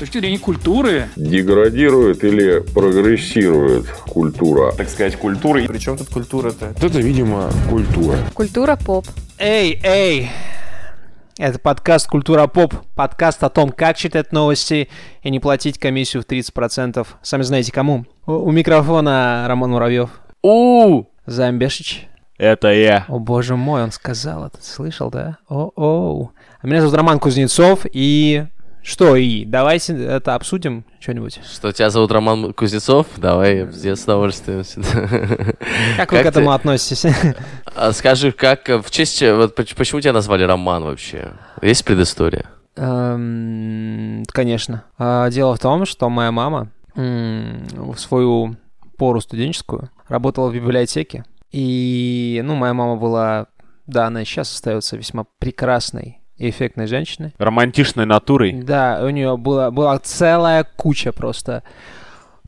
точки зрения культуры. Деградирует или прогрессирует культура? Так сказать, культура. Причем тут культура-то? Это, видимо, культура. Культура поп. Эй, эй! Это подкаст «Культура поп», подкаст о том, как читать новости и не платить комиссию в 30%. Сами знаете кому. У, у микрофона Роман Муравьев. У, Замбешич. это я. О боже мой, он сказал это. Слышал, да? О-оу. А меня зовут Роман Кузнецов, и... Что и? Давайте это обсудим что-нибудь. Что, тебя зовут Роман Кузнецов? Давай, я с удовольствием. Как вы Как к этому ты- относитесь? А скажи, как, э, в честь, вот поч- почему тебя назвали Роман вообще? Есть предыстория? Эм, Конечно. А, Дело в том, что моя мама в свою пору студенческую работала в библиотеке. И, ну, моя мама была, да, она сейчас остается весьма прекрасной и эффектной женщиной. Романтичной натурой. Да, у нее была, была целая куча просто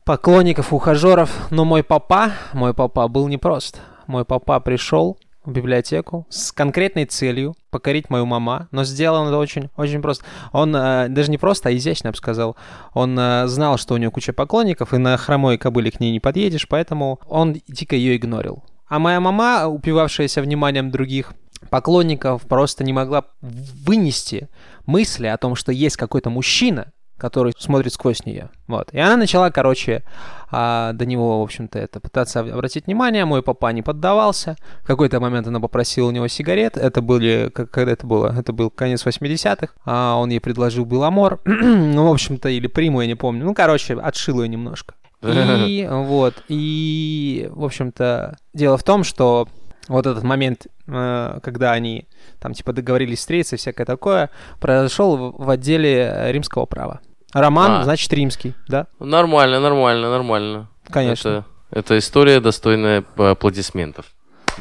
поклонников, ухажеров. Но мой папа, мой папа был непрост. Мой папа пришел в библиотеку с конкретной целью покорить мою мама, но сделал он это очень, очень просто. Он э, даже не просто, а изящно, я бы сказал. Он э, знал, что у нее куча поклонников, и на хромой кобыле к ней не подъедешь, поэтому он дико ее игнорил. А моя мама, упивавшаяся вниманием других поклонников, просто не могла вынести мысли о том, что есть какой-то мужчина, который смотрит сквозь нее. Вот. И она начала, короче, а, до него, в общем-то, это пытаться об- обратить внимание. Мой папа не поддавался. В какой-то момент она попросила у него сигарет. Это были... как- Когда это было? Это был конец 80-х. А он ей предложил Беломор. ну, в общем-то, или Приму, я не помню. Ну, короче, отшил ее немножко. И вот, и, в общем-то, дело в том, что вот этот момент, э, когда они там типа договорились встретиться и всякое такое, произошел в отделе римского права. Роман, А. значит, римский, да? Нормально, нормально, нормально. Конечно. Это, это история, достойная аплодисментов.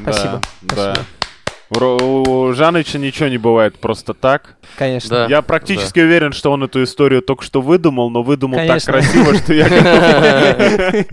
Спасибо, Да, спасибо. да. У Жаныча ничего не бывает просто так. Конечно. Да. Я практически уверен, что он эту историю только что выдумал, но выдумал Конечно. так красиво, что я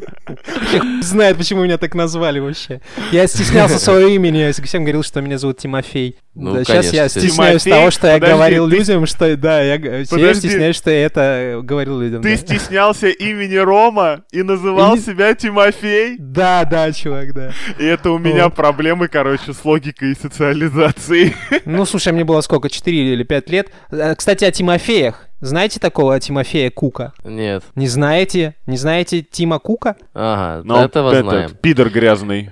Знает, почему меня так назвали вообще. Я стеснялся своего имени, я всем говорил, что меня зовут Тимофей. Ну, Да, сейчас я стесняюсь Тимофей, того, что я подожди, говорил ты- людям, что да, я Подожди. стесняюсь, что я это говорил людям. Ты да. стеснялся имени Рома и называл И себя Тимофей? Да, да, чувак, да. И это у меня Вот. проблемы, короче, с логикой и социализацией. Ну, слушай, мне было сколько, 4 или 5 лет. Э, Кстати, о Тимофеях. Знаете такого Тимофея Кука? Нет. Не знаете? Не знаете Тима Кука? Ага, Но этого этот, знаем. пидор грязный.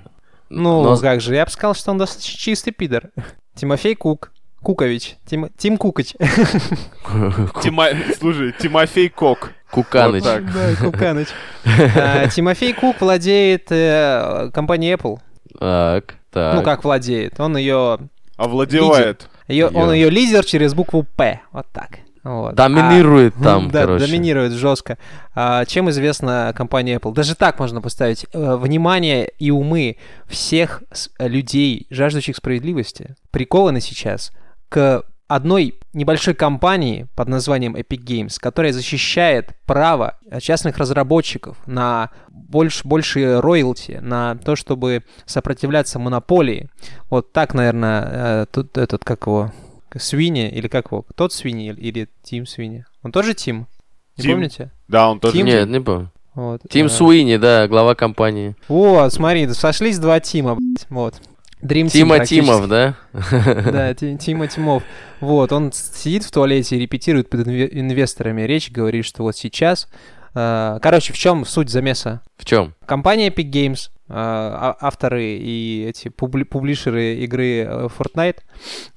Ну, Но- как же, я бы сказал, что он достаточно чистый пидор. Тимофей Кук. Кукович. Тим, Тим Кукач. Тима... Слушай, Тимофей Кок. Куканыч. Вот. Да, Куканыч. А, Тимофей Кук владеет э, компанией Apple. Так, так. Ну, как владеет? Он ее... Овладевает. ее он ее лидер через букву П. Вот так. Вот. Доминирует А, там, да, короче. доминирует жестко. А, чем известна компания Apple? Даже так можно поставить. Э, Внимание и умы всех людей, жаждущих справедливости, прикованы сейчас к одной небольшой компании под названием Epic Games, которая защищает право частных разработчиков на больше, больше роялти, на то, чтобы сопротивляться монополии. Вот так, наверное, тут этот, как его, Свини, или как его, тот Свини или Тим Свини? Он тоже Тим? Не Тим. помните? Да, он тоже... Тим? Нет, не помню. Вот. Тим э, Суини, да, глава компании. Вот, смотри, сошлись два Тима, блядь, вот. Dream Тима. Тимов, да? Да, Ти- Тима Тимов. Вот, он сидит в туалете и репетирует инве- инвесторами речь, говорит, что вот сейчас... э, Короче, в чем суть замеса? В чем? Компания Epic Games, э, а- авторы и эти публи- публишеры игры э, Fortnite,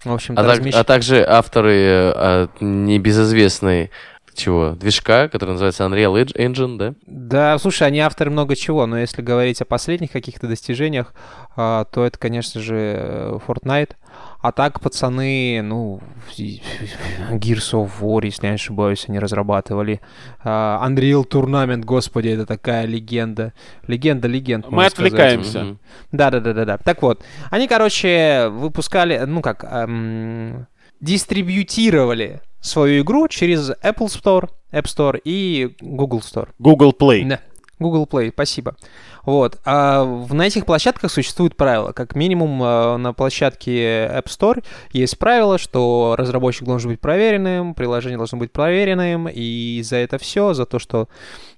в общем-то, А, так- размещ- а также авторы а, небезызвестной чего? Движка, который называется Unreal Eng- Engine, да? Да, слушай, они авторы много чего, но если говорить о последних каких-то достижениях, а, то это, конечно же, э, Fortnite. А так, пацаны, ну, Gears of War, если я не ошибаюсь, они разрабатывали. А, Unreal Tournament, господи, это такая легенда. Легенда легенд, Мы отвлекаемся. Да-да-да-да-да. Так вот, они, короче, выпускали, ну как, эм, дистрибьютировали свою игру через Apple Store, App Store и Google Store. Google Play. Да. Google Play, спасибо. Вот. А на этих площадках существуют правила. Как минимум э, на площадке App Store есть правило, что разработчик должен быть проверенным, приложение должно быть проверенным, и за это все, за то, что,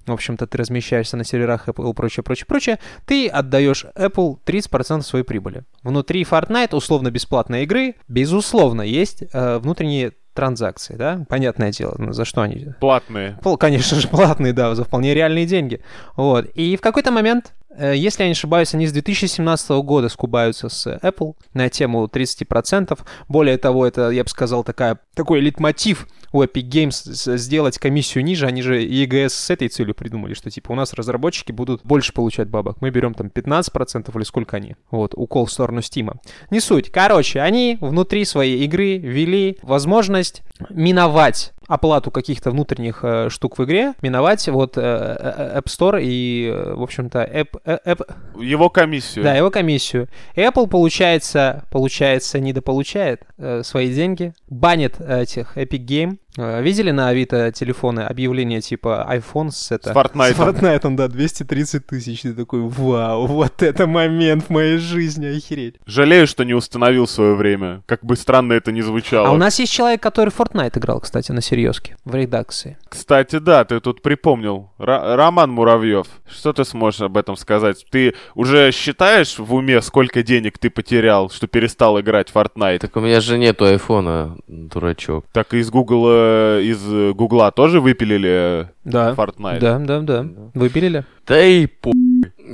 в общем-то, ты размещаешься на серверах Apple, прочее, прочее, прочее, ты отдаешь Apple 30% своей прибыли. Внутри Fortnite условно-бесплатной игры, безусловно, есть э, внутренние транзакции, да, понятное дело, ну, за что они Платные. Конечно же, платные, да, за вполне реальные деньги. Вот. И в какой-то момент, если я не ошибаюсь, они с 2017 года скубаются с Apple на тему 30%. Более того, это, я бы сказал, такая, такой литмотив у Epic Games сделать комиссию ниже. Они же EGS с этой целью придумали, что типа у нас разработчики будут больше получать бабок. Мы берем там 15% или сколько они. Вот, укол в сторону Стима. Не суть. Короче, они внутри своей игры ввели возможность миновать оплату каких-то внутренних э, штук в игре, миновать вот э, э, App Store и, э, в общем-то, App, э, App- Его комиссию. да, его комиссию. Apple, получается, получается, недополучает э, свои деньги, банит этих Epic Game. Э, видели на Авито телефоны объявления типа iPhone с это... С Fortnite. С Fortnite, да, 230 тысяч. Ты такой, вау, вот это момент в моей жизни, охереть. Жалею, что не установил свое время. Как бы странно это ни звучало. А у нас есть человек, который в Fortnite играл, кстати, на серьезке, в редакции. Кстати, да, ты тут припомнил. Ра- Роман Муравьев, что ты сможешь об этом сказать? Ты уже считаешь в уме, сколько денег ты потерял, что перестал играть в Fortnite? Так у меня же нету айфона, дурачок. Так и из Гугла, из э, Гугла тоже выпилили Да. Fortnite? Да, да, да. Выпилили? Да и по...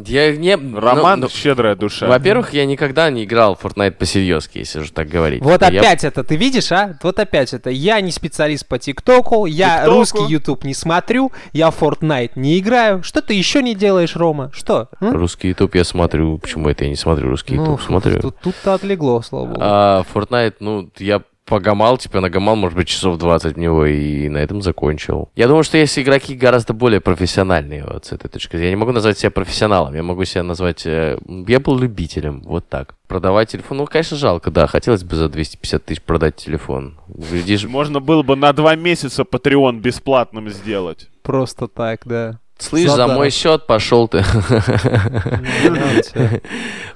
Я не... Роман ну, ну, щедрая душа. Во-первых, я никогда не играл в Fortnite по-серьезки, если уже так говорить. Вот Я- опять это, ты видишь, а? Вот опять это. Я не специалист по ТикТоку, я ТикТоку. русский YouTube не смотрю, я в Fortnite не играю. Что ты еще не делаешь, Рома? Что? м? Русский YouTube я смотрю. Почему это я не смотрю русский Ну, YouTube? Смотрю. Тут, тут-то отлегло, слава богу. А Fortnite, ну, я погамал, типа нагамал, может быть, часов 20 в него, и на этом закончил. Я думаю, что есть игроки гораздо более профессиональные вот с этой точки зрения. Я не могу назвать себя профессионалом, я могу себя назвать... э, Я был любителем, вот так. Продавать телефон, ну, конечно, жалко, да, хотелось бы за 250 тысяч продать телефон. Глядишь, Можно было бы на два месяца Patreon бесплатным сделать. Просто так, да. Слышь, за Задаром. мой счет пошел ты.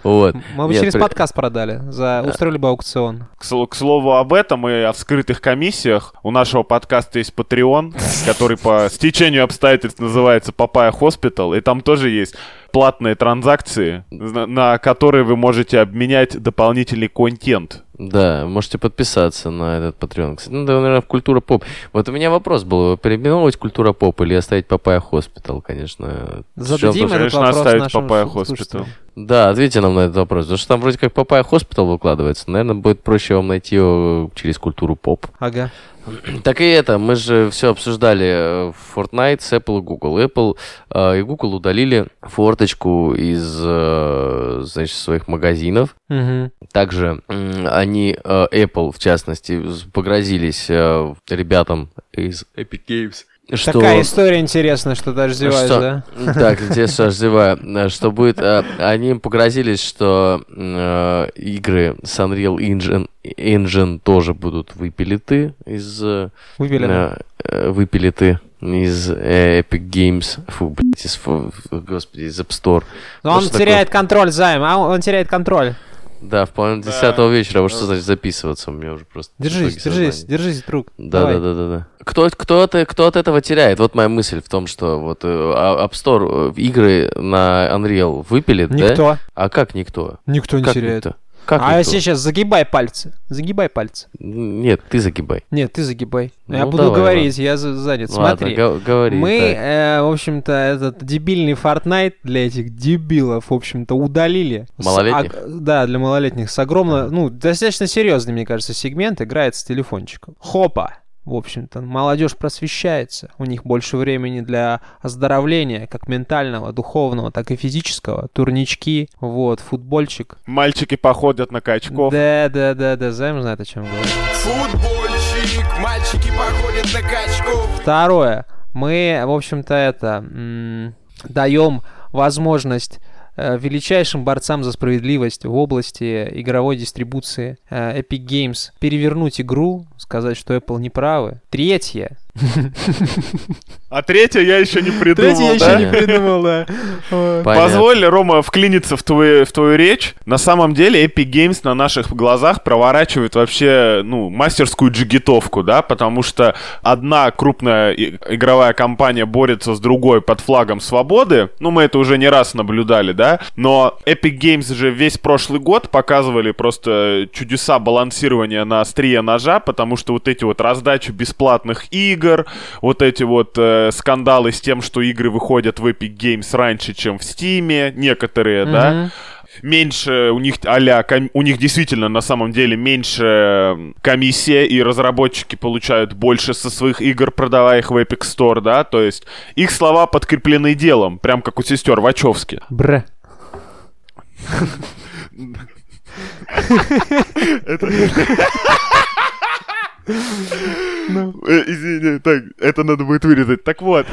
Вот. Мы бы через подкаст продали. За... Устроили бы аукцион. К, сло- к слову об этом и о вскрытых комиссиях, у нашего подкаста есть Patreon, который по стечению обстоятельств называется Папая Hospital, и там тоже есть платные транзакции, на которые вы можете обменять дополнительный контент. Да, можете подписаться на этот Patreon. Кстати, ну, да, наверное, в Культура Поп. Вот у меня вопрос был, переименовывать Культура Поп или оставить Papaya Hospital, конечно. Зададим этот Конечно, вопрос оставить Papaya слушателям. Да, ответьте нам на этот вопрос. Потому что там вроде как Papaya Hospital выкладывается. Наверное, будет проще вам найти его через культуру поп. Ага. Так и это, мы же все обсуждали э, Fortnite с Apple и Google. Apple э, и Google удалили форточку из, э, значит, своих магазинов. Мгм. Также м, они, э, Apple в частности, погрозились э, ребятам из Epic Games, что... Такая история интересная, что даже зеваешь, Что- да? Так, интересно, аж зеваю. Э, Что будет... Они им погрозились, что э, игры с Unreal Engine, Engine тоже будут выпилиты из... э, э, выпилиты из Epic Games. Фу, блядь, из... фу, Господи, из App Store. Но он что теряет контроль, Займ, а он теряет контроль. Да, в половине Да. десятого вечера. Вот что значит записываться? У меня уже просто... Держись, держись, сознания. держись, друг. Да, да, да, да, да. Кто, кто, от, кто от этого теряет? Вот моя мысль в том, что вот э, а- App Store э, игры на Unreal выпилит, да? Никто. А как никто? Никто не как теряет. никто? Как а никто? сейчас загибай пальцы. Загибай пальцы. Нет, ты загибай. Нет, ты загибай. Ну, я буду давай, говорить, я за- занят. Смотри. Ладно, го- говори. Мы, э, в общем-то, этот дебильный Fortnite для этих дебилов, в общем-то, удалили. С Малолетних? ог- да, для малолетних. С огромно, ну, достаточно серьезный, мне кажется, сегмент играет с телефончиком. Хопа! В общем-то, молодежь просвещается. У них больше времени для оздоровления, как ментального, духовного, так и физического. Турнички, вот, футбольчик. Мальчики походят на качков. Да, да, да, да, Займ знает, о чем говорю. Футбольчик, мальчики походят на качков. Второе. Мы, в общем-то, это м, даем возможность величайшим борцам за справедливость в области игровой дистрибуции э, Epic Games перевернуть игру, сказать, что Apple не правы. Третье. А третья я еще не придумал, Третий я да? еще не придумал, да. Понятно. Позволь, Рома, вклиниться в твою, в твою речь. На самом деле Epic Games на наших глазах проворачивает вообще, ну, мастерскую джигитовку, да, потому что одна крупная игровая компания борется с другой под флагом свободы. Ну, мы это уже не раз наблюдали, да, но Epic Games же весь прошлый год показывали просто чудеса балансирования на острие ножа, потому что вот эти вот раздачи бесплатных игр, вот эти вот э, скандалы с тем, что игры выходят в Epic Games раньше, чем в Steam, некоторые, да, Мгм. меньше у них а у них действительно на самом деле меньше м, комиссия и разработчики получают больше со своих игр, продавая их в Epic Store, да, то есть их слова подкреплены делом, прям как у сестер Вачовски. Бре. Э, Извини, так, это надо будет вырезать. Так вот.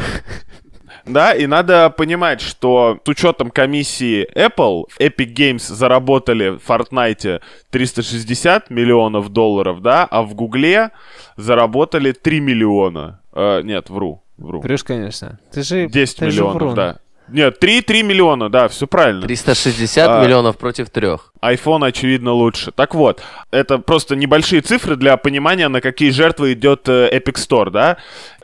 Да, и надо понимать, что с учетом комиссии Apple, в Epic Games заработали в Fortnite 360 миллионов долларов, да, а в Гугле заработали 3 миллиона. Э, нет, вру, вру. Врешь, конечно. Ты же... 10 ты же миллионов, врун. да. Нет, 3, 3 миллиона, да, все правильно. 360 А. миллионов против трех. iPhone, очевидно, лучше. Так вот, это просто небольшие цифры для понимания, на какие жертвы идет э, Epic Store, да?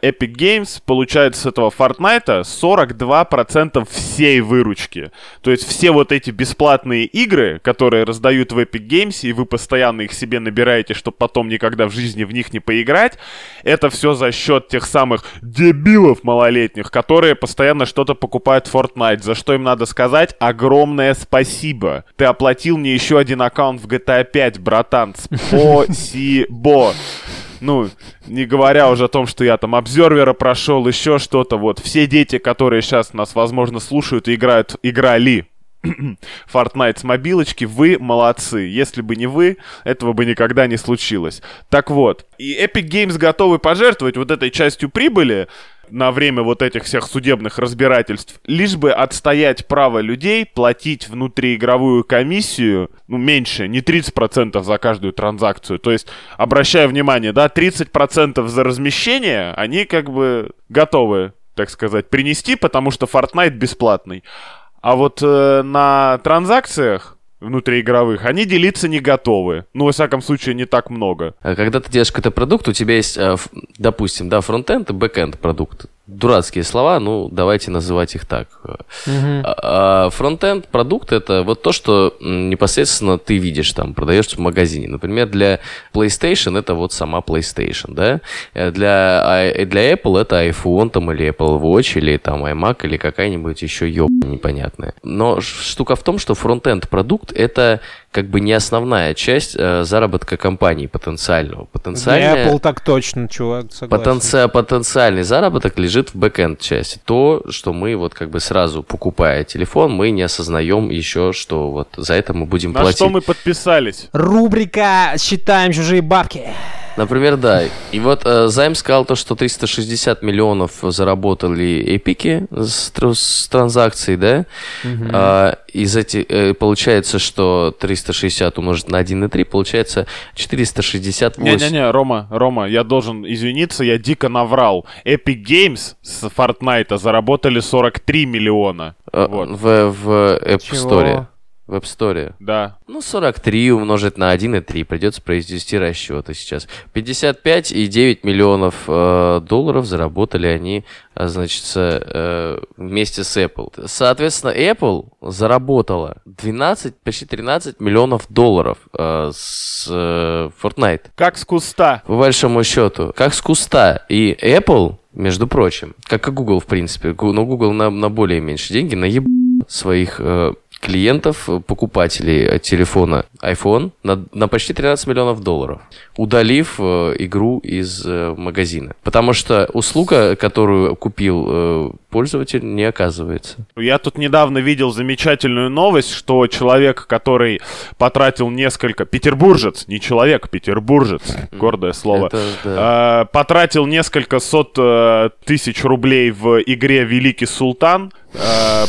Epic Games получает с этого Fortnite 42% всей выручки. То есть все вот эти бесплатные игры, которые раздают в Epic Games, и вы постоянно их себе набираете, чтобы потом никогда в жизни в них не поиграть, это все за счет тех самых дебилов малолетних, которые постоянно что-то покупают в Fortnite, за что им надо сказать огромное спасибо. Ты оплатил мне еще один аккаунт в GTA 5, братан. Спасибо. Ну, не говоря уже о том, что я там обзервера прошел, еще что-то. Вот все дети, которые сейчас нас, возможно, слушают и играют, играли Fortnite с мобилочки, вы молодцы. Если бы не вы, этого бы никогда не случилось. Так вот, и Epic Games готовы пожертвовать вот этой частью прибыли на время вот этих всех судебных разбирательств, лишь бы отстоять право людей платить внутриигровую комиссию, ну, меньше, не 30% за каждую транзакцию. То есть, обращая внимание, да, 30% за размещение, они как бы готовы, так сказать, принести, потому что Fortnite бесплатный. А вот э, на транзакциях внутриигровых они делиться не готовы. Ну, во всяком случае, не так много. А Когда ты делаешь какой-то продукт, у тебя есть, э, допустим, да, фронтенд и бэкенд продукт. Дурацкие слова, ну, давайте называть их так. Мгм. А- а Фронтенд продукт это вот то, что непосредственно ты видишь там, продаешь в магазине. Например, для PlayStation это вот сама PlayStation, да? Э, Для, а- для Apple это iPhone там или Apple Watch или там iMac или какая-нибудь еще ёб непонятная. Но штука в том, что фронтенд продукт это как бы не основная часть э, заработка компании потенциального. Для Потенциальная... Apple так точно, чувак, согласен. Потенци- потенциальный заработок лежит в бэкенд части. То, что мы вот как бы сразу покупая телефон, мы не осознаем еще, что вот за это мы будем На платить. что мы подписались? Рубрика «Считаем чужие бабки». Например, да. И вот э, Займ сказал то, что 360 миллионов заработали эпики с, с транзакций, да? А, из этих, э, получается, что 360 умножить на 1,3, получается 468. Не-не-не, Рома, Рома, я должен извиниться, я дико наврал. Epic Games с Fortnite заработали 43 миллиона. Э, Вот, в, в App Чего? Store. В App Store. да. Ну, 43 умножить на 1,3. Придется произвести расчеты сейчас. 55,9 миллионов э, долларов заработали они, а, значит, э, вместе с Apple. Соответственно, Apple заработала 12, почти 13 миллионов долларов э, с э, Fortnite. Как с куста. По большому счету. Как с куста. И Apple, между прочим, как и Google, в принципе, но Google на, на более меньшие деньги наеб своих э, клиентов, э, покупателей э, телефона iPhone на, на почти 13 миллионов долларов, удалив э, игру из э, магазина. Потому что услуга, которую купил э, пользователь, не оказывается. Я тут недавно видел замечательную новость, что человек, который потратил несколько... Петербуржец, не человек, петербуржец, гордое слово. Это, да. Э, потратил несколько сот э, тысяч рублей в игре Великий Султан,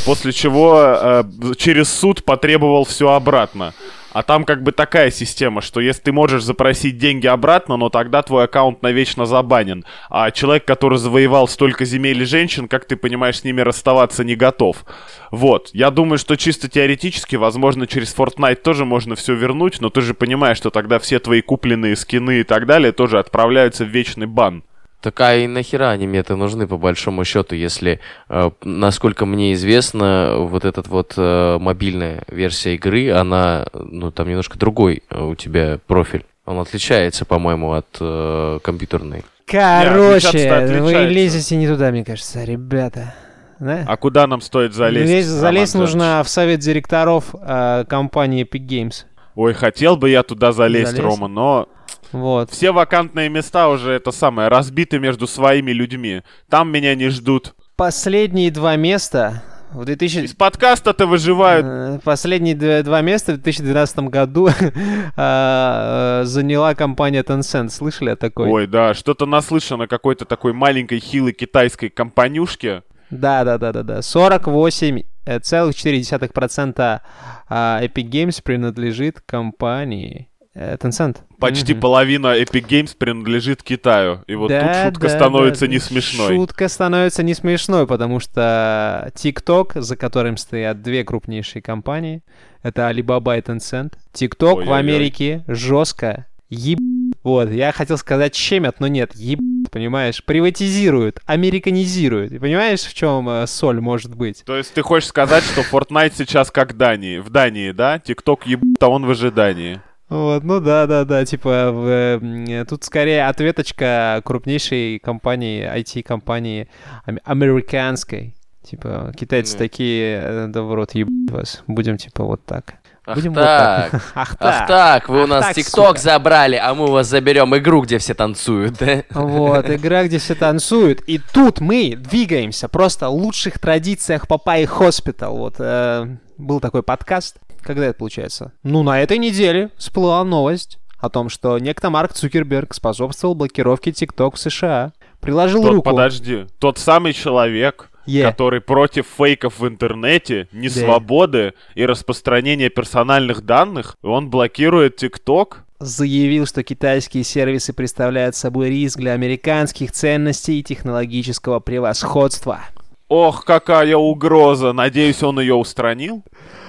после чего э, через суд потребовал все обратно. А там как бы такая система, что если ты можешь запросить деньги обратно, но тогда твой аккаунт навечно забанен. А человек, который завоевал столько земель и женщин, как ты понимаешь, с ними расставаться не готов. Вот. Я думаю, что чисто теоретически, возможно, через Fortnite тоже можно все вернуть, но ты же понимаешь, что тогда все твои купленные скины и так далее тоже отправляются в вечный бан. Так а и нахера они мне это нужны, по большому счету, если, э, насколько мне известно, вот этот вот э, мобильная версия игры, она, ну, там немножко другой э, у тебя профиль. Он отличается, по-моему, от э, компьютерной. Короче, отличаться-то вы лезете не туда, мне кажется, ребята. Да? А куда нам стоит залезть? Лезть- залезть Роман нужно в совет директоров э, компании Epic Games. Ой, хотел бы я туда залезть, Залезть? Рома, но Вот. все вакантные места уже это самое разбиты между своими людьми. Там меня не ждут. Последние два места в 2000... Из подкаста-то выживают. Э, Последние два места в 2012 году а, э, заняла компания Tencent. Слышали о такой? Ой, да, что-то наслышано какой-то такой маленькой хилой китайской компанюшке. Да, да, да, да, да. 48,4% а, Epic Games принадлежит компании э, Tencent. Почти Мгм. половина Epic Games принадлежит Китаю. И вот Да, тут шутка да, становится да. не смешной. Шутка становится не смешной, потому что TikTok, за которым стоят две крупнейшие компании, это Alibaba и Tencent. TikTok в Ой-ой-ой. Америке жестко еб... Вот, я хотел сказать щемят, но нет, еб... Понимаешь, приватизируют, американизируют. И понимаешь, в чем э, соль может быть? То есть ты хочешь сказать, что Fortnite сейчас как Дании? В Дании, да? ТикТок ебут, а он в ожидании. Вот, ну да, да, да, типа в, э, тут скорее ответочка крупнейшей компании, IT-компании ам- американской. Типа, китайцы Ну. такие, э, да в рот ебать вас, будем типа вот так. Ах Будем так, вот так. Ах ах так. так, вы у Ах нас так, TikTok забрали, а мы у вас заберем игру, где все танцуют, да? Вот, игра, где все танцуют. И тут мы двигаемся просто в лучших традициях Папайи Hospital. Вот э, был такой подкаст. Когда это получается? Ну, на этой неделе всплыла новость о том, что некто Марк Цукерберг способствовал блокировке TikTok в США. Приложил Тот, руку. подожди, тот самый человек, Е. который против фейков в интернете, несвободы и распространения персональных данных, он блокирует ТикТок. заявил, что китайские сервисы представляют собой риск для американских ценностей и технологического превосходства. Ох, какая угроза! Надеюсь, он ее устранил?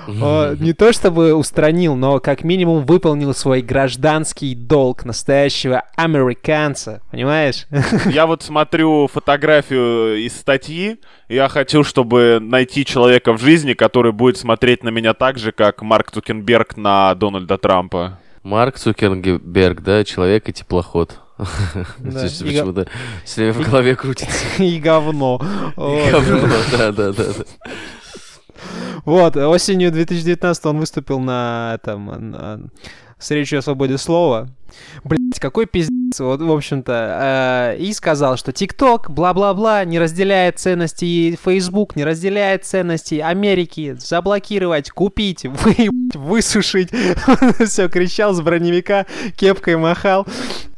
Э, Не то чтобы устранил, но как минимум выполнил свой гражданский долг настоящего американца, понимаешь? Я вот смотрю фотографию из статьи, и я хочу, чтобы найти человека в жизни, который будет смотреть на меня так же, как Марк Цукенберг на Дональда Трампа. Марк Цукерберг, да, человек и теплоход. И Почему-то все время в голове крутится. И говно. Вот. Говно, Да, да, да. да. Вот, осенью 2019 он выступил на этом, с речью о свободе слова. Блять, какой пиздец, вот, в общем-то. э, и сказал, что ТикТок, бла-бла-бла, не разделяет ценности Facebook, не разделяет ценности Америки, заблокировать, купить, выебать, высушить. Все, кричал с броневика, кепкой махал.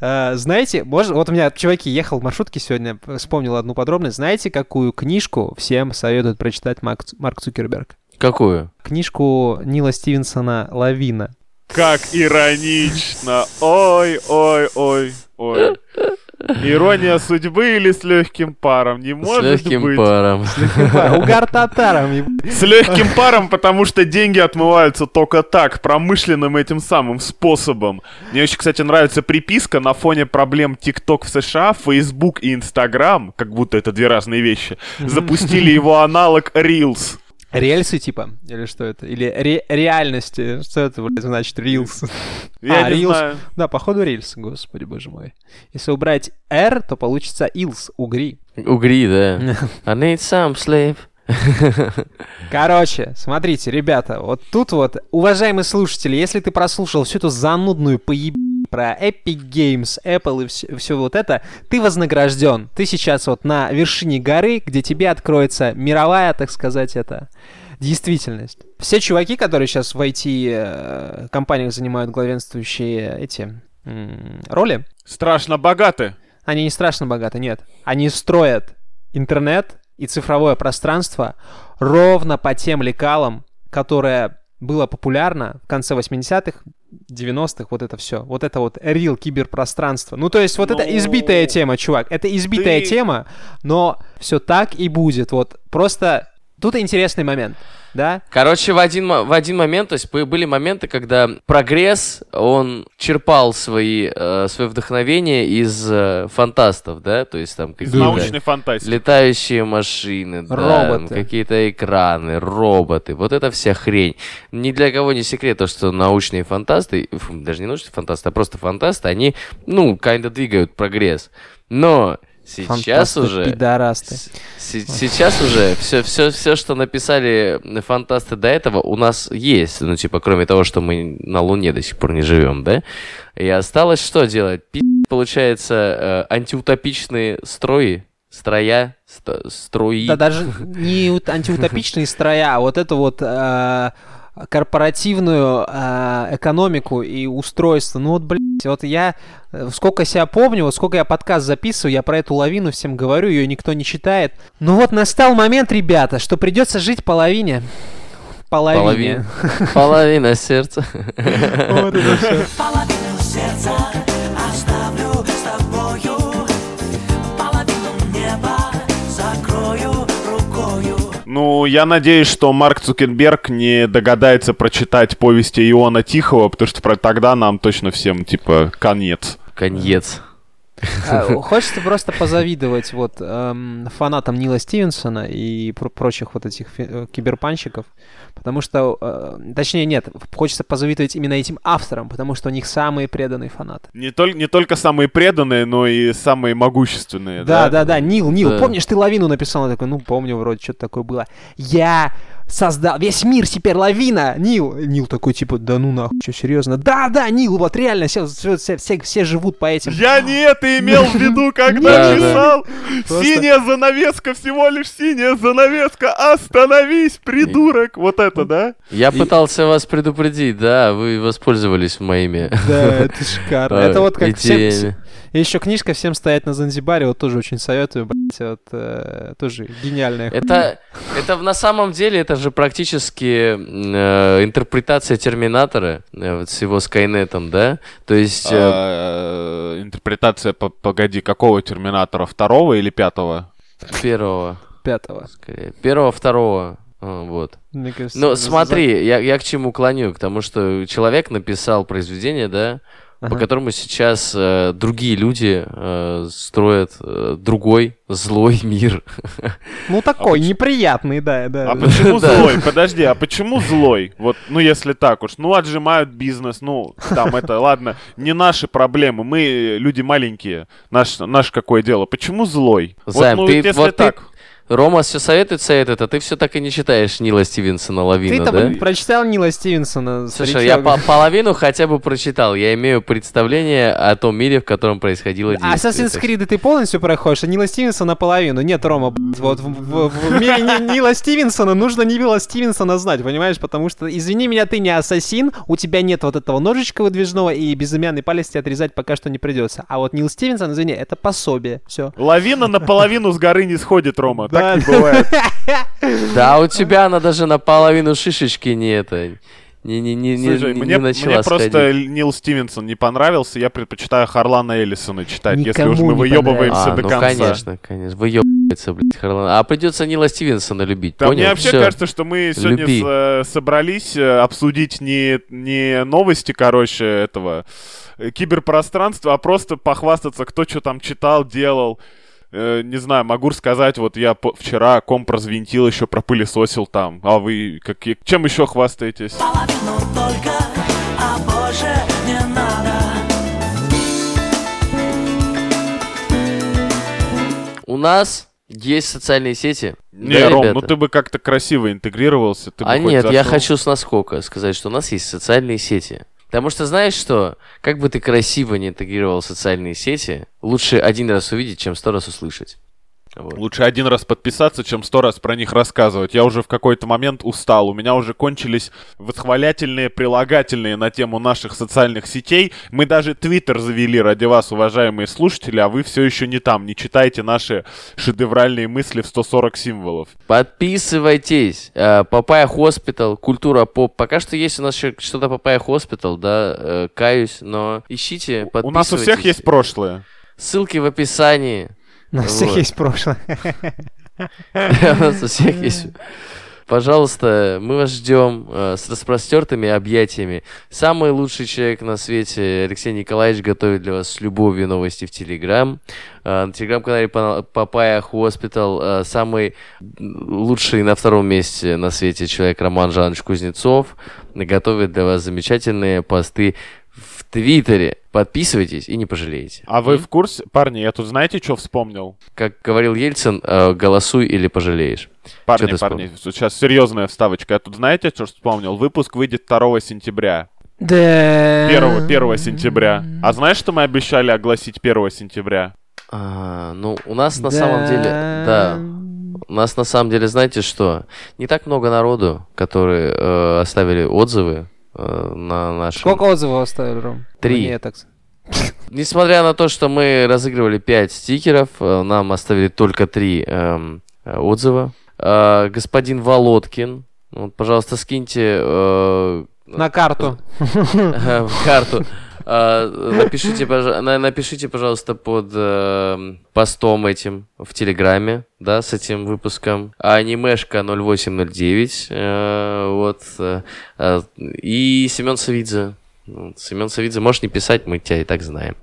Э, знаете, может, вот у меня, чуваки, ехал в маршрутке сегодня, вспомнил одну подробность. Знаете, какую книжку всем советуют прочитать Марк, Марк Цукерберг? Какую? Книжку Нила Стивенсона «Лавина». Как иронично! Ой, ой, ой, ой. Ирония судьбы или с легким паром? Не С может легким быть. паром. Угар татаром. С легким паром, потому что деньги отмываются только так, промышленным этим самым способом. Мне очень, кстати, нравится приписка на фоне проблем TikTok в США, Facebook и Instagram, как будто это две разные вещи, запустили его аналог Reels. Рельсы типа? Или что это? Или ре- реальности? Что это, блядь, значит рилс? Я А, не Reels. знаю. Да, походу рельс, господи боже мой. Если убрать R, то получится илс, угри. Угри, да. I need some sleep. Короче, смотрите, ребята, вот тут вот, уважаемые слушатели, если ты прослушал всю эту занудную поеб... про Epic Games, Apple и все, вот это, ты вознагражден. Ты сейчас вот на вершине горы, где тебе откроется мировая, так сказать, это действительность. Все чуваки, которые сейчас в IT-компаниях занимают главенствующие эти роли, Страшно богаты. они не страшно богаты, нет. Они строят интернет и цифровое пространство ровно по тем лекалам, которые было популярно в конце 80-х, 90-х, вот это все. Вот это вот real киберпространство. Ну, то есть вот это Ну, избитая тема, чувак. Это избитая ты- тема, но все так и будет. Вот просто тут интересный момент, да? Короче, в один, в один момент, то есть бы- были моменты, когда прогресс, он черпал свои, э, свое вдохновение из э, фантастов, да, то есть там какие-то научной фантастики. летающие машины, да, Роботы. какие-то экраны, роботы, вот эта вся хрень. Ни для кого не секрет, то, что научные фантасты, фу, даже не научные фантасты, а просто фантасты, они, ну, kinda двигают прогресс. Но сейчас уже... пидорасты. Сейчас уже все, все, все, что написали фантасты до этого, у нас есть. Ну, типа, кроме того, что мы на Луне до сих пор не живем, да? И осталось что делать? Пи***, получается, э, антиутопичные строи, строя, ст- строи. Да даже не ут- антиутопичные строя, а вот эту вот э, корпоративную э, экономику и устройство. Ну вот, блядь, вот я э, сколько себя помню, вот сколько я подкаст записываю, я про эту лавину всем говорю, ее никто не читает. Ну вот настал момент, ребята, что придется жить половине. Половине. Половина. Половина сердца. Вот это всё. Ну, я надеюсь, что Марк Цукерберг не догадается прочитать повести Иона Тихого, потому что тогда нам точно всем, типа, конец. Конец. А, Хочется просто позавидовать вот эм, фанатам Нила Стивенсона и про- прочих вот этих э, киберпанщиков, потому что, э, точнее нет, хочется позавидовать именно этим авторам, потому что у них самые преданные фанаты. Не, толь- не только самые преданные, но и самые могущественные. Да, да, да, Нил, Нил, Да. помнишь, ты лавину написал? Я такой, ну помню, вроде что-то такое было. Я создал, весь мир теперь лавина, Нил. Нил такой, типа, да ну нахуй, что, серьезно? Да, да, Нил, вот реально, все, все, все, все, все живут по этим... Я не это имел в виду, когда Да, да. писал. Синяя занавеска, всего лишь синяя занавеска. Остановись, придурок. Вот это, да? Я пытался вас предупредить, да, вы воспользовались моими Да, это шикарно. Это вот как всем... И еще книжка «Всем стоять на Занзибаре», вот тоже очень советую, блядь, вот э, тоже гениальная. Это, это в- на самом деле, это же практически э, интерпретация Терминатора э, вот с его Скайнетом, да? То есть... э, А, Интерпретация, по- погоди, какого Терминатора? Второго или пятого? первого, пятого. скорее. Первого, второго. а, вот. Мне кажется, Ну, за- смотри, я, я к чему клоню? К тому, что человек написал произведение, да, по которому сейчас э, другие люди э, строят э, другой злой мир. Ну, такой, неприятный, да, да. А почему Да. злой? Подожди, а почему злой? Вот, ну если так уж, ну отжимают бизнес, ну там это, ладно, не наши проблемы, мы люди маленькие, наш, наш какое дело? Почему злой? Займ, вот, ну, ты- если вот ты- так. Рома все советует, советует, а ты все так и не читаешь Нила Стивенсона «Лавина», Ты-то да? прочитал Нила Стивенсона? Слушай, я по- половину хотя бы прочитал. Я имею представление о том мире, в котором происходило А действие. Assassin's Creed ты полностью проходишь, а Нила Стивенсона наполовину. Нет, Рома, вот в, в- в мире Ни- Нила Стивенсона нужно Нила Стивенсона знать, понимаешь? Потому что, извини меня, ты не ассасин, у тебя нет вот этого ножичка выдвижного, и безымянный палец тебе отрезать пока что не придется. А вот Нил Стивенсон, извини, это пособие. Все. Лавина наполовину с горы не сходит, Рома, Да. Так не бывает. Да, у тебя она даже наполовину шишечки не это... Не, не, не, не, Слушай, не мне, начала мне просто сходить. Нил Стивенсон не понравился, я предпочитаю Харлана Эллисона читать, если Никому уж мы не выебываемся А, до ну конца. конечно, конечно. Выебывается, блядь, Харлан. А придется Нила Стивенсона любить, Да, понял? мне вообще Всё. кажется, что мы сегодня Люби. с- э, собрались э, обсудить не, не новости, короче, этого э, киберпространства, а просто похвастаться, кто что там читал, делал. Э, не знаю, могу сказать, вот я по- вчера комп развинтил, еще пропылесосил там. А вы какие, чем еще хвастаетесь? Половину только, а больше не надо У нас есть социальные сети. Не, да, Ром, ребята? ну ты бы как-то красиво интегрировался. Ты бы А хоть нет, я хочу с наскока сказать, что у нас есть социальные сети. Потому что знаешь что? Как бы ты красиво не интегрировал социальные сети, лучше один раз увидеть, чем сто раз услышать. Вот. Лучше один раз подписаться, чем сто раз про них рассказывать. Я уже в какой-то момент устал. У меня уже кончились восхвалятельные прилагательные на тему наших социальных сетей. Мы даже Твиттер завели ради вас, уважаемые слушатели, а вы все еще не там. Не читайте наши шедевральные мысли в 140 символов. Подписывайтесь. Э, Papaya Hospital, Культура Поп. Пока что есть у нас еще что-то Papaya Hospital, да, э, каюсь, но ищите, У нас у всех подписывайтесь. есть прошлое. Ссылки в описании. На всех есть прошлое. У нас у всех есть. Пожалуйста, мы вас ждем э, с распростертыми объятиями. Самый лучший человек на свете, Алексей Николаевич, готовит для вас с любовью новости в Телеграм. Э, на Телеграм-канале Па- Papaya Hospital э, самый лучший на втором месте на свете человек Роман Жанович Кузнецов готовит для вас замечательные посты Твиттере. Подписывайтесь и не пожалеете. А вы в курсе? Парни, я тут знаете, что вспомнил? Как говорил Ельцин, э, голосуй или пожалеешь. Парни, парни, сейчас серьезная вставочка. Я тут знаете, что вспомнил? Выпуск выйдет 2 сентября. Да. 1, 1 сентября. А знаешь, что мы обещали огласить 1 сентября? А, ну, у нас на самом деле, да, у нас на самом деле, знаете что, не так много народу, которые э, оставили отзывы э, на наш. Сколько отзывов оставили, Ром? Три. Мне так... Несмотря на то, что мы разыгрывали 5 стикеров, э, нам оставили только 3 отзыва. Э, господин Володкин, вот, пожалуйста, скиньте э, На карту. э, в карту. Э, Напишите, напишите, пожалуйста, под э, постом этим в Телеграме, да, с этим выпуском. Анимешка 0809. э, Вот. э, э, И Семен Савидзе. Вот, Семен Савидзе, можешь не писать, мы тебя и так знаем.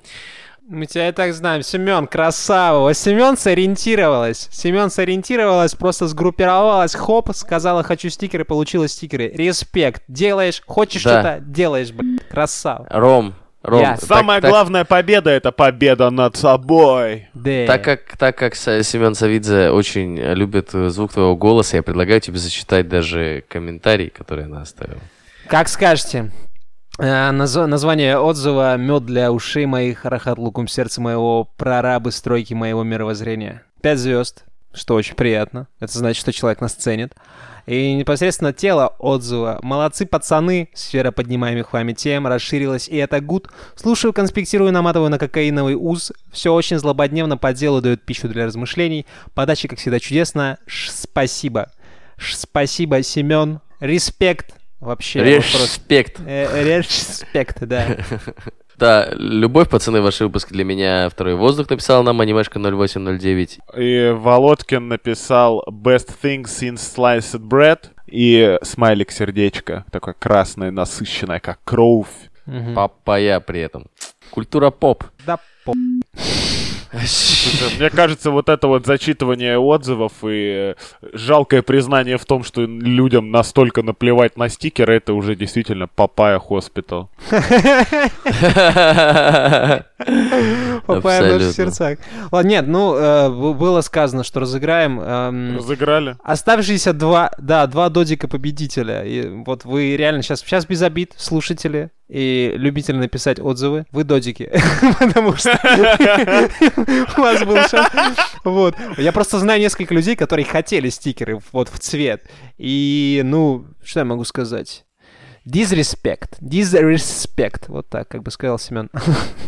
Мы тебя и так знаем. Семен, красава. Вот Семен сориентировалась. Семен сориентировалась, просто сгруппировалась, хоп, сказала, хочу стикеры, получила стикеры. Респект. Делаешь, хочешь Да. что-то, делаешь, блядь. Красава. Ром, Ром, Я. так- Самая так- главная победа — это победа над собой. Да. Так как, так как Семен Савидзе очень любит э, звук твоего голоса, я предлагаю тебе зачитать даже комментарий, который она оставила. Как скажете. Э, назва- название отзыва «Мед для ушей моих, рахат лукум сердца моего, прорабы стройки моего мировоззрения». Пять звезд, что очень приятно. Это значит, что человек нас ценит. И непосредственно тело отзыва. Молодцы, пацаны. Сфера поднимаемых вами тем расширилась, и это гуд. Слушаю, конспектирую, наматываю на кокаиновый уз. Все очень злободневно по делу дает пищу для размышлений. Подача, как всегда, чудесно. Ш- спасибо. Ш- спасибо, Семен. Респект. Вообще. Респект. Э, Респект, да. Да, любовь, пацаны, ваши выпуски для меня. Второй воздух написал нам анимешка 0809. И Володкин написал Best thing since sliced bread и смайлик сердечко. Такое красное, насыщенное, как кровь. Мгм. Папая при этом. Культура поп. Да, по- Мне кажется, вот это вот зачитывание отзывов и э, жалкое признание в том, что людям настолько наплевать на стикеры, это уже действительно папая хоспитал. Попаем в наши Абсолютно. сердца. Ладно, нет, ну, э, было сказано, что разыграем. эм, Разыграли? Оставшиеся два, да, два додика победителя. И вот вы реально сейчас, сейчас без обид, слушатели и любители написать отзывы, вы додики. Потому что у вас был шанс. Вот. Я просто знаю несколько людей, которые хотели стикеры вот в цвет. И, ну, что я могу сказать? Disrespect. Disrespect. Вот так, как бы сказал Семен.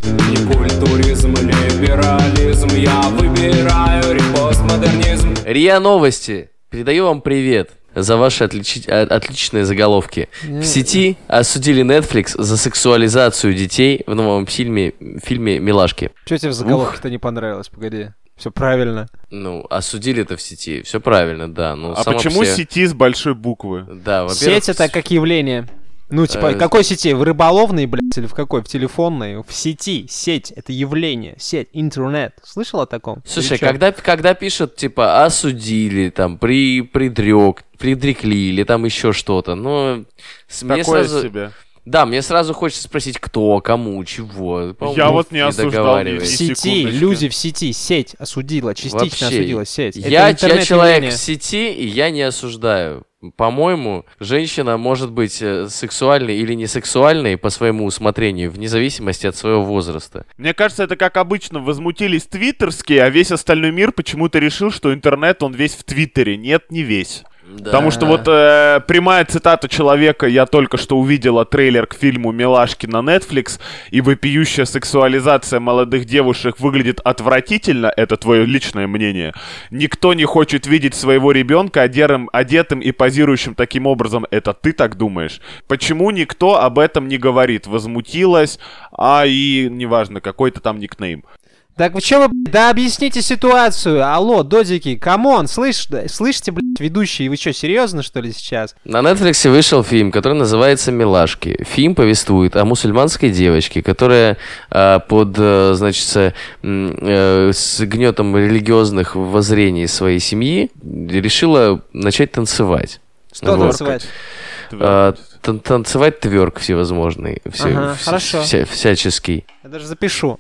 Не культуризм, либерализм Я выбираю репостмодернизм РИА Новости. Передаю вам привет за ваши отличи- а- отличные заголовки. В сети осудили Netflix за сексуализацию детей в новом фильме, фильме «Милашки». Что тебе в заголовке-то не понравилось? Погоди. Все правильно. Ну, осудили это в сети. Все правильно, да. Ну, А почему себе- сети с большой буквы? Да, во-первых... Сеть это как явление. Ну, типа, Э, какой сети? В рыболовной, блядь, или в какой? В телефонной? В сети. Сеть — это явление. Сеть, интернет. Слышал о таком? Слушай, когда, когда пишут, типа, осудили, там, при, предрекли или там еще что-то, ну, с- мне Такое сразу... себе. Да, мне сразу хочется спросить, кто, кому, чего. По-моему, Я вот не не осуждал. В сети, секундочки. люди в сети, сеть осудила, частично Вообще, осудила сеть. Это Я, я человек в сети, и я не осуждаю. По-моему, женщина может быть э, сексуальной или не сексуальной по своему усмотрению, вне зависимости от своего возраста. Мне кажется, это как обычно, возмутились твиттерские, а весь остальной мир почему-то решил, что интернет, он весь в твиттере. Нет, не весь. Потому что вот э, прямая цитата человека, я только что увидела трейлер к фильму «Милашки» на Netflix, и вопиющая сексуализация молодых девушек выглядит отвратительно, это твое личное мнение. Никто не хочет видеть своего ребенка одетым, одетым и позирующим таким образом, это ты так думаешь? Почему никто об этом не говорит? Возмутилась, а и неважно, какой-то там никнейм. Так вы чё вы, блядь, да объясните ситуацию. Алло, додики, come on, слышь, слышите, блядь, ведущие, вы что, серьезно, что ли, сейчас? На Netflix вышел фильм, который называется «Милашки». Фильм повествует о мусульманской девочке, которая э, под, э, значит, э, э, с гнетом религиозных воззрений своей семьи решила начать танцевать. Что Вот. танцевать? Э, тан- танцевать тверк всевозможный, все- Ага, вс- хорошо. вся- всяческий. Я даже запишу.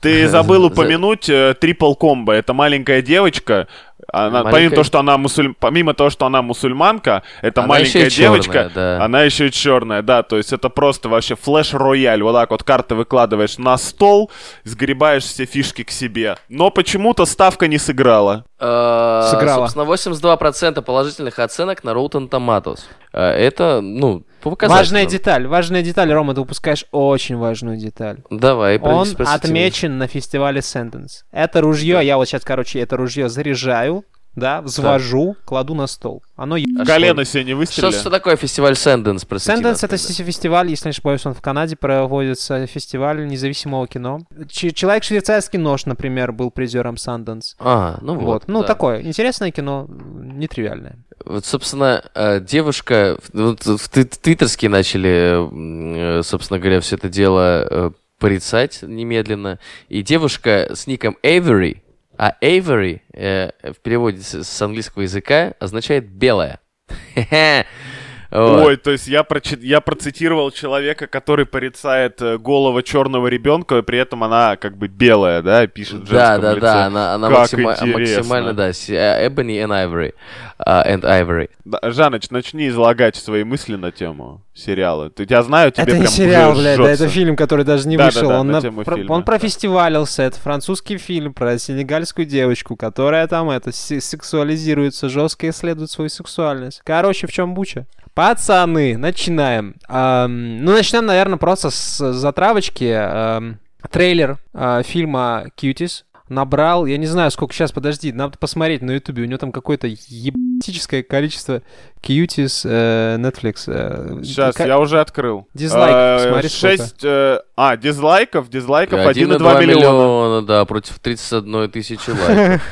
Ты забыл За- упомянуть э, трипл комбо. Это маленькая девочка. Она, Маленькая- Помимо, того, что она мусуль... помимо того, что она мусульманка, это Она маленькая еще и чёрная, девочка. да. Она еще и черная, да. То есть это просто вообще флеш-рояль. Вот так вот карты выкладываешь на стол, сгребаешь все фишки к себе. Но почему-то ставка не сыграла. Э, Сыграла. Собственно, 82% положительных оценок на Rotten Tomatoes. Э, Это, ну, по показателям. Важная деталь, важная деталь, Рома, ты упускаешь очень важную деталь. Давай, Он отмечен на фестивале Sentence. Это ружье, я вот сейчас, короче, это ружье заряжаю, да, взвожу, кладу на стол. Оно е- А Колено себе не Что, выстрелили. что такое фестиваль Sundance? Sundance это фестиваль, если не ошибаюсь, он в Канаде проводится фестиваль независимого кино. Ч- Человек швейцарский нож, например, был призером Sundance. А, ну Вот, вот. ну да. такое интересное кино, нетривиальное. Вот, собственно, э, девушка... Вот в твит- твиттерские начали, э, собственно говоря, все это дело э, порицать немедленно. И девушка с ником Avery, а Avery э, в переводе с, с английского языка означает «белая». Вот. Ой, то есть я, прочи- я процитировал человека, который порицает э, голову черного ребенка, и при этом она как бы белая, да, пишет в Да, да, лице. да, она, она Как максима- интересно. максимально, да, э, Ebony and Ivory. а, and Ivory. Да, Жаныч, начни излагать свои мысли на тему сериала. Ты, я знаю, тебе это не сериал, блядь, да, это фильм, который даже не Да, да, вышел. да, он, на на- про- фильма, он да. профестивалился. Это французский фильм про сенегальскую девочку, которая там это се- сексуализируется жестко и исследует свою сексуальность. Короче, в чем буча? Пацаны, начинаем. Ам, ну, начнем, наверное, просто с затравочки. Ам, трейлер а, фильма «Кьютис» набрал, я не знаю, сколько сейчас, подожди, надо посмотреть на ютубе, у него там какое-то ебатическое количество «Кьютис» э, Netflix. э, Сейчас, ка- я уже открыл. Дизлайков, Э, посмотри, шесть, э, А, дизлайков? Дизлайков 1,2 1,2 миллиона. миллиона, да, против 31 тысячи лайков.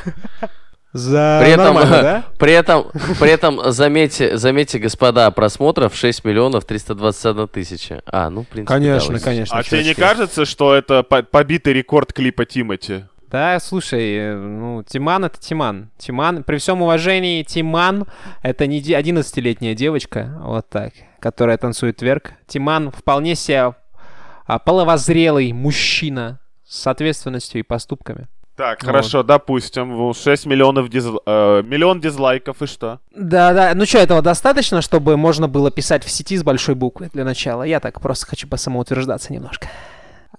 За При этом, да? при этом, при этом, заметьте, заметьте, господа, просмотров 6 миллионов 321 тысяча. А, ну, в принципе, Конечно, да, конечно. А тебе не кажется, что это по- побитый рекорд клипа Тимати? Да, слушай, э, ну, Тиман — это Тиман. Тиман, при всем уважении, Тиман — это не де- 11-летняя девочка, вот так, которая танцует тверк. Тиман вполне себе а, половозрелый мужчина с ответственностью и поступками. Так, Вот. хорошо, допустим, в 6 миллионов дизл... э, миллион дизлайков и что? Да-да, ну что, этого достаточно, чтобы можно было писать в сети с большой буквы для начала? Я так просто хочу посамоутверждаться немножко.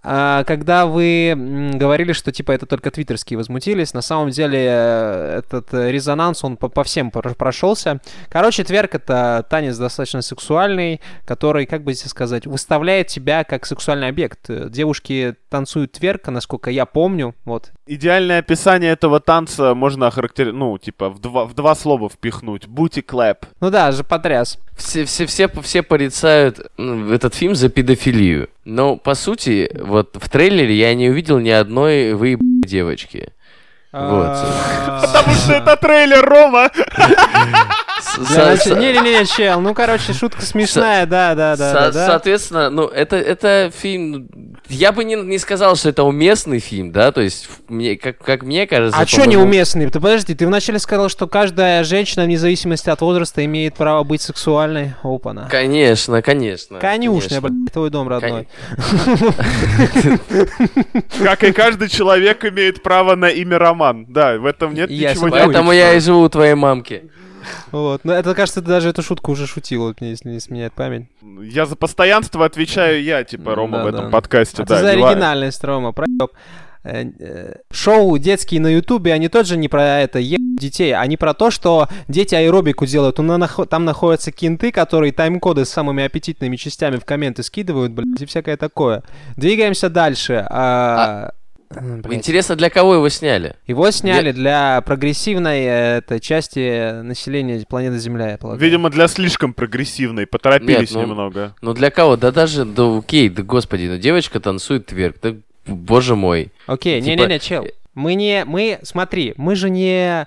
А, когда вы говорили, что типа это только твиттерские возмутились, на самом деле э, этот э, резонанс, он по, по всем пр- прошелся. Короче, тверк это танец достаточно сексуальный, который, как бы здесь сказать, выставляет тебя как сексуальный объект. Девушки танцуют тверк, насколько я помню, вот. Идеальное описание этого танца можно охарактеризовать, ну, типа, в два, в два слова впихнуть. Бути клэп. Ну да, же потряс. Все, все, все, все порицают этот фильм за педофилию. Но, по сути, вот в трейлере я не увидел ни одной выеб девочки. Вот. Потому что это трейлер, Рома! Не-не-не, чел, ну, короче, шутка смешная, да, да, да, со- да, да. Соответственно, ну, это, это фильм... Я бы не, не сказал, что это уместный фильм, да, то есть, мне, как, как мне кажется... А что неуместный? Ты подожди, ты вначале сказал, что каждая женщина, вне зависимости от возраста, имеет право быть сексуальной. Опа-на. Конечно, конечно. Конюшня, конечно. блядь, твой дом родной. Как и каждый человек имеет право на имя Роман. Да, в этом нет Я ничего. Поэтому необычного. я и живу у твоей мамки. Вот. Но это, кажется, ты даже эту шутку уже шутил, вот, если не сменяет память. Я за постоянство отвечаю я, типа, Рома Да, в этом да. подкасте. А да, ты за не ва- оригинальность, Рома, проеб. Э, э, Шоу детские на Ютубе, они тоже не про это е детей, они про то, что дети аэробику делают. У на- нахо- Там находятся кинты, которые тайм-коды с самыми аппетитными частями в комменты скидывают, блядь, и всякое такое. Двигаемся дальше. А, м, блядь. Интересно, для кого его сняли? Его сняли для прогрессивной э, этой части населения планеты Земля, я полагаю. Видимо, для слишком прогрессивной. Поторопились Нет, ну, немного. Ну для кого? Да даже, да окей, да господи, ну девочка танцует тверк, да боже мой. Окей, Типа, не-не-не, чел. Мы не, мы, смотри, мы же не,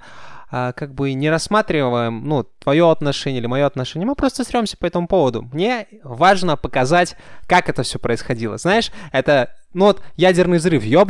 а, как бы не рассматриваем, ну, твое отношение или мое отношение, мы просто сремся по этому поводу. Мне важно показать, как это все происходило. Знаешь, это, ну вот, ядерный взрыв, ёб...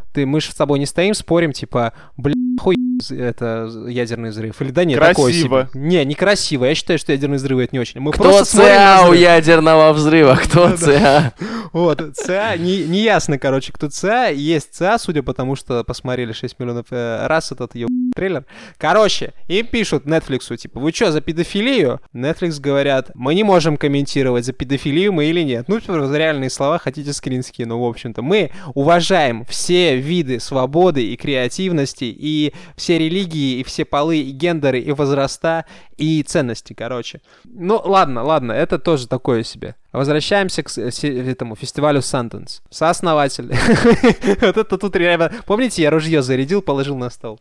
Ты, мы же с тобой не стоим, спорим, типа, бля, хуй это ядерный взрыв. Или да нет, такое Красиво. себе. Не, некрасиво. Я считаю, что ядерный взрыв это не очень. Мы Кто просто ЦА у ядерного взрыва? Кто ЦА? Вот, ЦА, не, не ясно, короче, кто ЦА. Есть ЦА, судя по тому, что посмотрели 6 миллионов э, раз этот еб... трейлер. Короче, им пишут Netflix, типа, вы что, за педофилию? Netflix говорят, мы не можем комментировать, за педофилию мы или нет. Ну, типа, реальные слова, хотите скринские, ну, в общем-то. Мы уважаем все виды свободы и креативности, и все религии, и все полы, и гендеры, и возраста, и ценности, короче. Ну, ладно, ладно, это тоже такое себе. Возвращаемся к этому фестивалю Sundance. Сооснователь. Вот это тут реально... Помните, я ружье зарядил, положил на стол.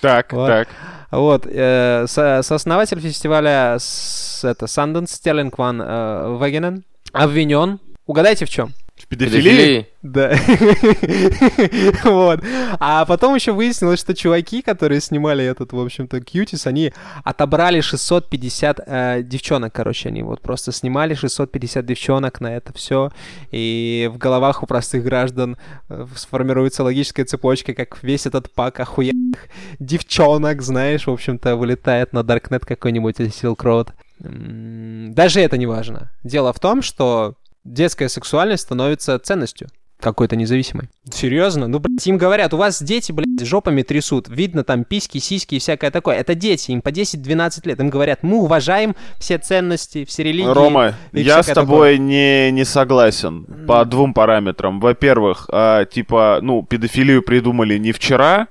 Так, Вот. так. Вот, э, со- сооснователь фестиваля с, это, Sundance, Стерлинг Ван э, Вегенен, обвинен. Угадайте в чем? Педофилии? Да. Вот. А потом еще выяснилось, что чуваки, которые снимали этот, в общем-то, Кьютис, они отобрали 650 э, девчонок, короче, они вот просто снимали 650 девчонок на это все, и в головах у простых граждан э, сформируется логическая цепочка, как весь этот пак охуенных девчонок, знаешь, в общем-то, вылетает на Даркнет какой-нибудь или Silk Road. Даже это не важно. Дело в том, что детская сексуальность становится ценностью какой-то независимой. Серьезно? Ну, блядь, им говорят, у вас дети, блядь, жопами трясут, видно там письки, сиськи и всякое такое. Это дети, им по 10-12 лет. Им говорят, мы уважаем все ценности, все религии. Рома, я с тобой не, не согласен по двум параметрам. Во-первых, а, типа, ну, педофилию придумали не вчера.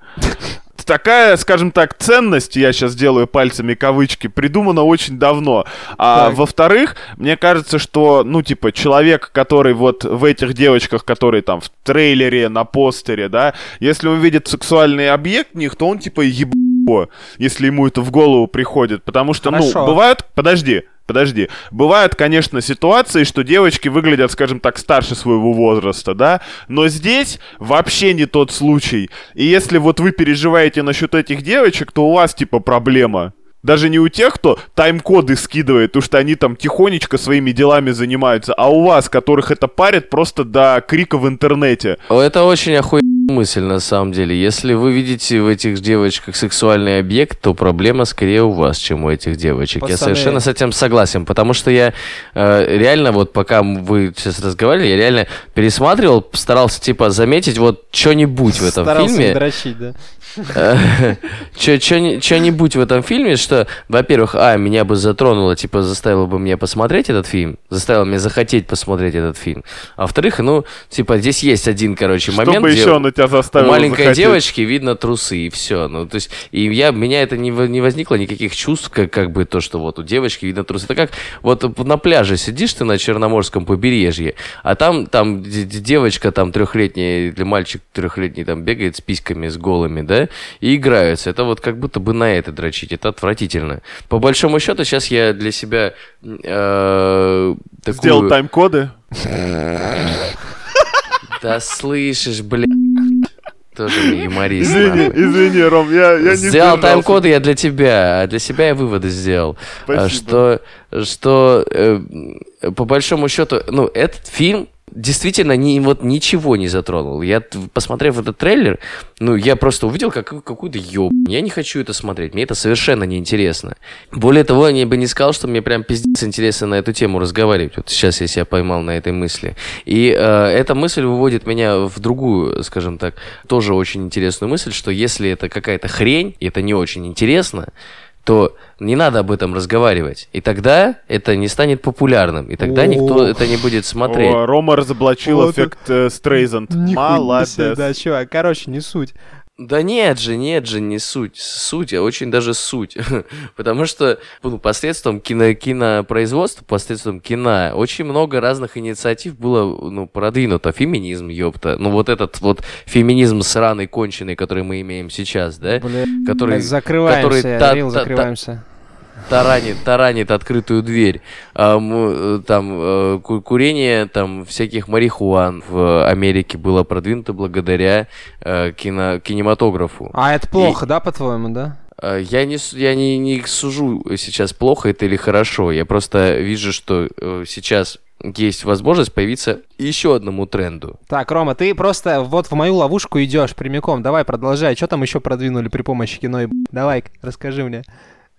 Такая, скажем так, ценность, я сейчас делаю пальцами кавычки, придумана очень давно. А Так. во-вторых, мне кажется, что, ну, типа, человек, который вот в этих девочках, которые там в трейлере, на постере, да, если он видит сексуальный объект в них, то он, типа, ебо, если ему это в голову приходит. Потому что, Хорошо. ну, бывают... Подожди, Подожди. Бывают, конечно, ситуации, что девочки выглядят, скажем так, старше своего возраста, да? Но здесь вообще не тот случай. И если вот вы переживаете насчет этих девочек, то у вас, типа, проблема. Даже не у тех, кто тайм-коды скидывает, потому что они там тихонечко своими делами занимаются, а у вас, которых это парит просто до крика в интернете. Это очень охуенная мысль, на самом деле. Если вы видите в этих девочках сексуальный объект, то проблема скорее у вас, чем у этих девочек. Я Пацаны. совершенно с этим согласен, потому что я э, реально, вот пока вы сейчас разговаривали, я реально пересматривал, старался, типа, заметить вот что-нибудь в этом Старался фильме. дрочить, да? Что-нибудь в этом фильме, что, во-первых, а, меня бы затронуло, типа, заставило бы меня посмотреть этот фильм, заставило меня захотеть посмотреть этот фильм. А во-вторых, ну, типа, здесь есть один, короче, момент, Чтобы еще на тебя у заставил маленькой захотеть. девочки видно трусы, и все. Ну, то есть, и я, меня это не, не возникло никаких чувств, как, как бы то, что вот у девочки видно трусы. Это как вот на пляже сидишь ты на Черноморском побережье, а там, там девочка там трехлетняя или мальчик трехлетний там бегает с письками, с голыми, да, и играются. Это вот как будто бы на это дрочить. Это отвратительно. По большому счету, сейчас я для себя э, такую... Сделал тайм-коды. Да слышишь, блядь. Тоже юморист. Извини, извини, Ром, я, я не Сделал тайм-коды я для тебя, а для себя я выводы сделал. А, Спасибо. Что, что э, по большому счету, ну, этот фильм действительно ни, вот ничего не затронул. Я, посмотрев этот трейлер, ну, я просто увидел как, какую-то ёб. Я не хочу это смотреть, мне это совершенно неинтересно. Более того, я бы не сказал, что мне прям пиздец интересно на эту тему разговаривать. Вот сейчас я себя поймал на этой мысли. И э, эта мысль выводит меня в другую, скажем так, тоже очень интересную мысль, что если это какая-то хрень, и это не очень интересно, то не надо об этом разговаривать. И тогда это не станет популярным. И тогда никто О. это не будет смотреть. О, Рома разоблачил Вот эффект э, Стрейзанд. Молодец. Да, чувак, короче, не суть. Да нет же, нет же, не суть. Суть, а очень даже суть. Потому что ну, посредством кино, кинопроизводства, посредством кино, очень много разных инициатив было ну, продвинуто. Феминизм, ёпта. Ну вот этот вот феминизм сраный, конченый, который мы имеем сейчас, да? Бля, Который, закрываемся, который та- та- та- закрываемся. Таранит, таранит открытую дверь. А, э, там э, ку- курение там всяких марихуан в Америке было продвинуто благодаря э, кино, кинематографу. А это плохо, да, по-твоему, да? А, Я не, я не, не сужу сейчас, плохо это или хорошо. Я просто вижу, что сейчас есть возможность появиться еще одному тренду. Так, Рома, ты просто вот в мою ловушку идешь прямиком. Давай, продолжай. Что там еще продвинули при помощи кино? и? Давай, расскажи мне.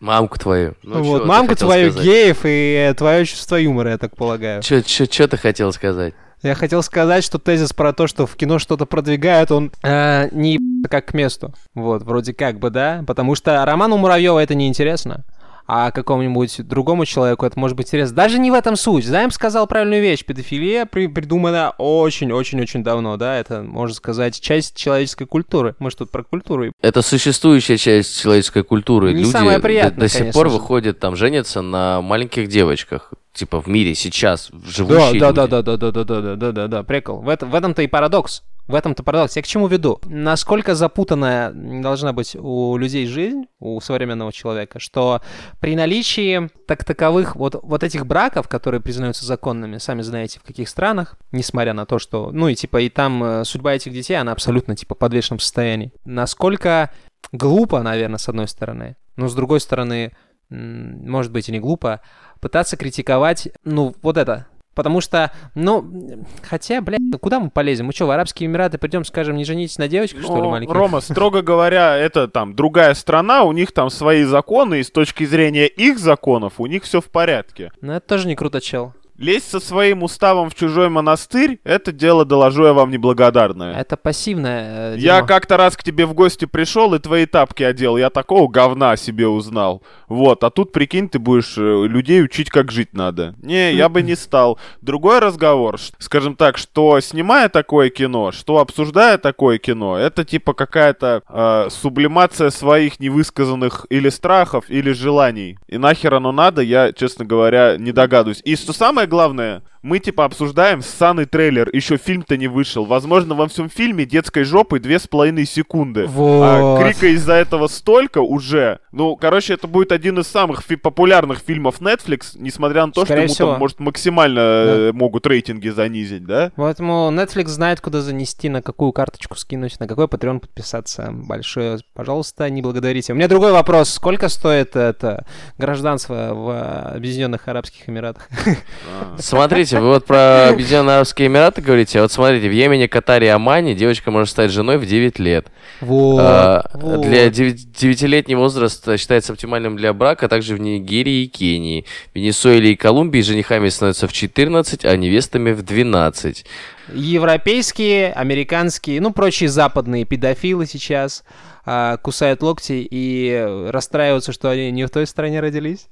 Мамку твою. Ну, вот, чё мамку твою, сказать? геев и э, твое чувство юмора, я так полагаю. Чё ты хотел сказать? Я хотел сказать, что тезис про то, что в кино что-то продвигают, он э, не как к месту. Вот, вроде как бы, да? Потому что роману Муравьева это неинтересно. А какому-нибудь другому человеку это может быть интересно. Даже не в этом суть. Займ сказал правильную вещь. Педофилия при- придумана очень-очень-очень давно, да? Это, можно сказать, часть человеческой культуры. Мы же тут про культуру. Это существующая часть человеческой культуры. Не Люди самое до- приятное, до, сих конечно пор выходят, там, женятся на маленьких девочках. Типа в мире сейчас Да, живущие да, люди. да, да, да, да, да, да, да, да, да, да, прикол. В, этом- в этом-то и парадокс. В этом-то парадокс. Я к чему веду? Насколько запутанная должна быть у людей жизнь, у современного человека, что при наличии так таковых вот, вот этих браков, которые признаются законными, сами знаете, в каких странах, несмотря на то, что, ну и типа и там э, судьба этих детей, она абсолютно типа в подвешенном состоянии. Насколько глупо, наверное, с одной стороны, но с другой стороны, может быть и не глупо, пытаться критиковать, ну, вот это. Потому что, ну, хотя, блядь, ну куда мы полезем? Мы что, в Арабские Эмираты придем, скажем, не женитесь на девочках, что ли, Ну, маленьких? Рома, строго говоря, это там другая страна, у них там свои законы, и с точки зрения их законов у них все в порядке. Ну, это тоже не круто, чел. Лезть со своим уставом в чужой монастырь, это дело, доложу я вам, неблагодарное. Это пассивное э, Я как-то раз к тебе в гости пришел и твои тапки одел. Я такого говна себе узнал. Вот, а тут, прикинь, ты будешь э, людей учить, как жить надо. Не, я бы не стал. Другой разговор, скажем так, что снимая такое кино, что обсуждая такое кино, это типа какая-то э, сублимация своих невысказанных или страхов, или желаний. И нахер оно надо, я, честно говоря, не догадываюсь. И что самое главное, мы типа обсуждаем ссаный трейлер, еще фильм-то не вышел. Возможно, во всем фильме детской жопы две с половиной секунды. Вот. А крика из-за этого столько уже. Ну, короче, это будет один из самых фи- популярных фильмов Netflix, несмотря на то, Скорее что ему всего. там, может, максимально э, могут рейтинги занизить, да? Поэтому Netflix знает, куда занести, на какую карточку скинуть, на какой Patreon подписаться. Большое, пожалуйста, не благодарите. У меня другой вопрос. Сколько стоит это гражданство в Объединенных Арабских Эмиратах? Смотрите, вы вот про Объединенные Арабские Эмираты говорите. а Вот смотрите, в Йемене, Катаре и Омане девочка может стать женой в 9 лет. Вот. А, вот. Для 9-летний возраст считается оптимальным для брака, а также в Нигерии и Кении. В Венесуэле и Колумбии женихами становятся в 14, а невестами в 12. Европейские, американские, ну, прочие западные педофилы сейчас а, кусают локти и э, расстраиваются, что они не в той стране родились.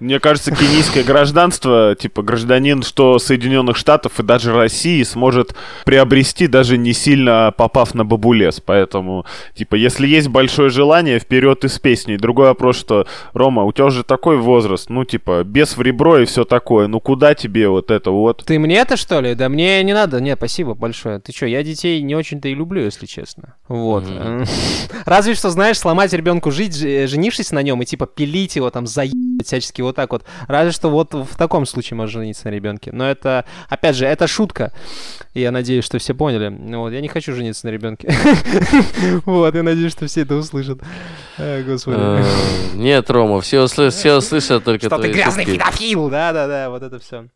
Мне кажется, кенийское гражданство, типа гражданин что Соединенных Штатов и даже России сможет приобрести, даже не сильно попав на бабулес. Поэтому, типа, если есть большое желание, вперед и с песней. Другой вопрос, что, Рома, у тебя уже такой возраст, ну, типа, без в ребро и все такое. Ну, куда тебе вот это вот? Ты мне это что ли? Да мне не надо. Нет, спасибо большое. Ты что, я детей не очень-то и люблю, если честно. Вот. Мгм. Разве что, знаешь, сломать ребенку жить, ж- женившись на нем и типа пилить его, там, заебать всячески вот так вот. Разве что вот в таком случае можно жениться на ребенке. Но это, опять же, это шутка. И я надеюсь, что все поняли. Вот, я не хочу жениться на ребенке. Вот, я надеюсь, что все это услышат. Э, Господи. Э, Нет, Рома, все услы- все услышат только Что ты грязный педофил! Да-да-да, вот это все.